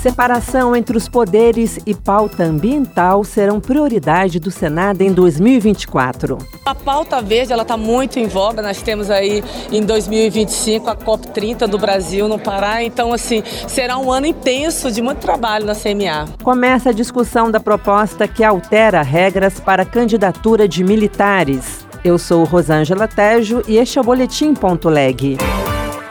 Separação entre os poderes e pauta ambiental serão prioridade do Senado em 2024. A pauta verde ela está muito em voga. Nós temos aí em 2025 a COP 30 do Brasil no Pará. Então, assim, será um ano intenso de muito trabalho na CMA. Começa a discussão da proposta que altera regras para candidatura de militares. Eu sou Rosângela Tejo e este é o Boletim Ponto Leg.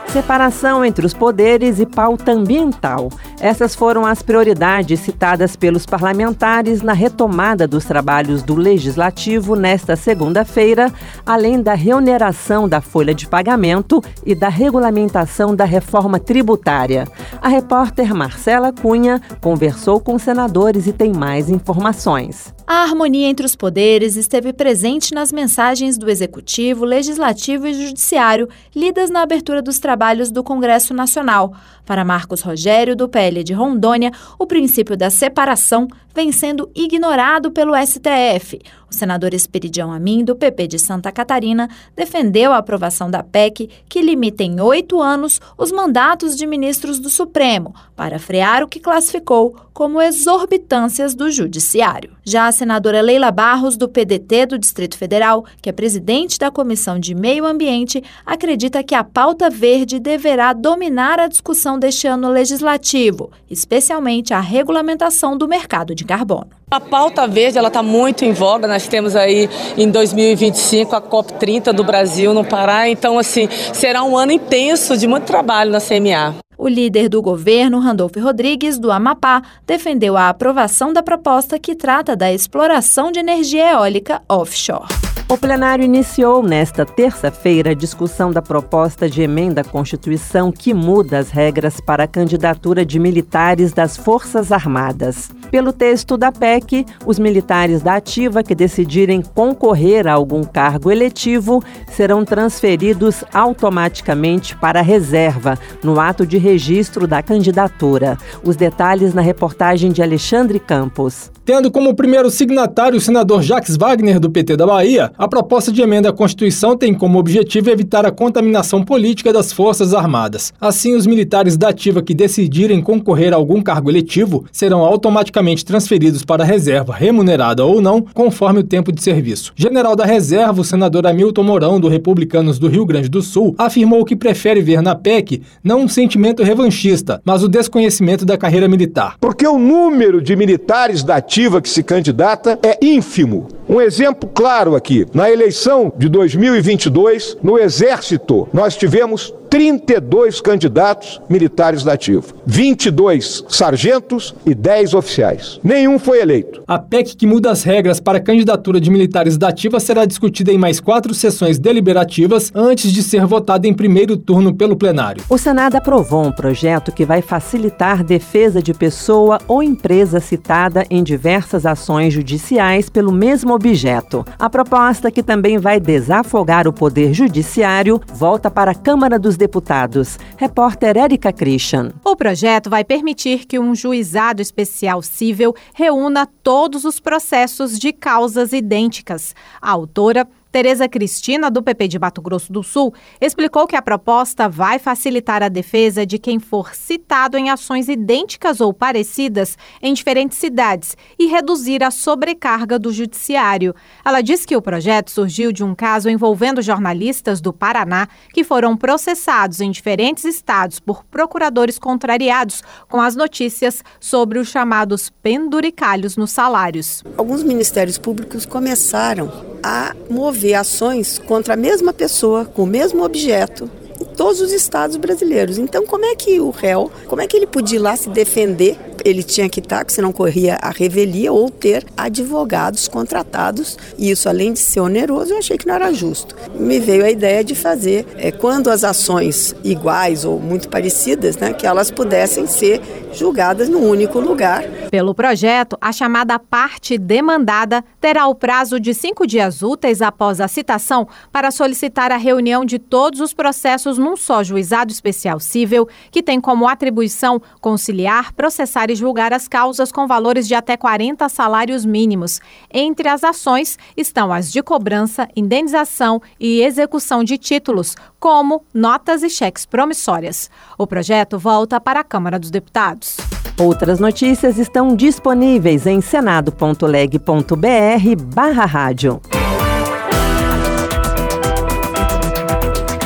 Separação entre os poderes e pauta ambiental. Essas foram as prioridades citadas pelos parlamentares na retomada dos trabalhos do Legislativo nesta segunda-feira, além da reoneração da folha de pagamento e da regulamentação da reforma tributária. A repórter Marcela Cunha conversou com senadores e tem mais informações. A harmonia entre os poderes esteve presente nas mensagens do Executivo, Legislativo e Judiciário, lidas na abertura dos trabalhos do Congresso Nacional. Para Marcos Rogério, do PL de Rondônia, o princípio da separação vem sendo ignorado pelo STF. O senador Esperidião Amin, do PP de Santa Catarina, defendeu a aprovação da PEC que limita em oito anos os mandatos de ministros do Supremo, para frear o que classificou como exorbitâncias do Judiciário. Já a senadora Leila Barros, do PDT do Distrito Federal, que é presidente da Comissão de Meio Ambiente, acredita que a pauta verde deverá dominar a discussão deste ano legislativo, especialmente a regulamentação do mercado de carbono. A pauta verde ela está muito em voga. Nós temos aí em 2025 a COP 30 do Brasil no Pará. Então, assim, será um ano intenso de muito trabalho na CMA. O líder do governo, Randolfo Rodrigues, do Amapá, defendeu a aprovação da proposta que trata da exploração de energia eólica offshore. O plenário iniciou nesta terça-feira a discussão da proposta de emenda à Constituição que muda as regras para a candidatura de militares das Forças Armadas. Pelo texto da PEC, os militares da ativa que decidirem concorrer a algum cargo eletivo serão transferidos automaticamente para a reserva, no ato de registro da candidatura. Os detalhes na reportagem de Alexandre Campos. Tendo como primeiro signatário o senador Jacques Wagner, do PT da Bahia, a proposta de emenda à Constituição tem como objetivo evitar a contaminação política das Forças Armadas. Assim, os militares da ativa que decidirem concorrer a algum cargo eletivo serão automaticamente transferidos para a reserva, remunerada ou não, conforme o tempo de serviço. General da Reserva, o senador Hamilton Mourão, do Republicanos do Rio Grande do Sul, afirmou que prefere ver na PEC não um sentimento revanchista, mas o desconhecimento da carreira militar. Porque o número de militares da ativa que se candidata é ínfimo. Um exemplo claro aqui: na eleição de 2022, no Exército, nós tivemos 32 candidatos militares da ativa, 22 sargentos e 10 oficiais. Nenhum foi eleito. A PEC que muda as regras para a candidatura de militares da ativa será discutida em mais quatro sessões deliberativas antes de ser votada em primeiro turno pelo plenário. O Senado aprovou um projeto que vai facilitar defesa de pessoa ou empresa citada em diversas ações judiciais pelo mesmo objeto. A proposta, que também vai desafogar o poder judiciário, volta para a Câmara dos Deputados. Repórter Érica Christian. O projeto vai permitir que um juizado especial civil reúna todos os processos de causas idênticas. A autora Tereza Cristina, do PP de Mato Grosso do Sul, explicou que a proposta vai facilitar a defesa de quem for citado em ações idênticas ou parecidas em diferentes cidades e reduzir a sobrecarga do judiciário. Ela disse que o projeto surgiu de um caso envolvendo jornalistas do Paraná que foram processados em diferentes estados por procuradores contrariados com as notícias sobre os chamados penduricalhos nos salários. Alguns ministérios públicos começaram a mover ações contra a mesma pessoa, com o mesmo objeto, em todos os estados brasileiros. Então, como é que o réu, como é que ele podia ir lá se defender ele tinha que estar, senão corria a revelia ou ter advogados contratados. E isso, além de ser oneroso, eu achei que não era justo. Me veio a ideia de fazer, é, quando as ações iguais ou muito parecidas, né, que elas pudessem ser julgadas num único lugar. Pelo projeto, a chamada parte demandada terá o prazo de cinco dias úteis após a citação para solicitar a reunião de todos os processos num só juizado especial civil, que tem como atribuição conciliar, processar e julgar as causas com valores de até 40 salários mínimos. Entre as ações estão as de cobrança, indenização e execução de títulos, como notas e cheques promissórias. O projeto volta para a Câmara dos Deputados. Outras notícias estão disponíveis em senado.leg.br/barra rádio.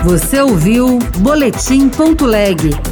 Você ouviu Boletim.leg.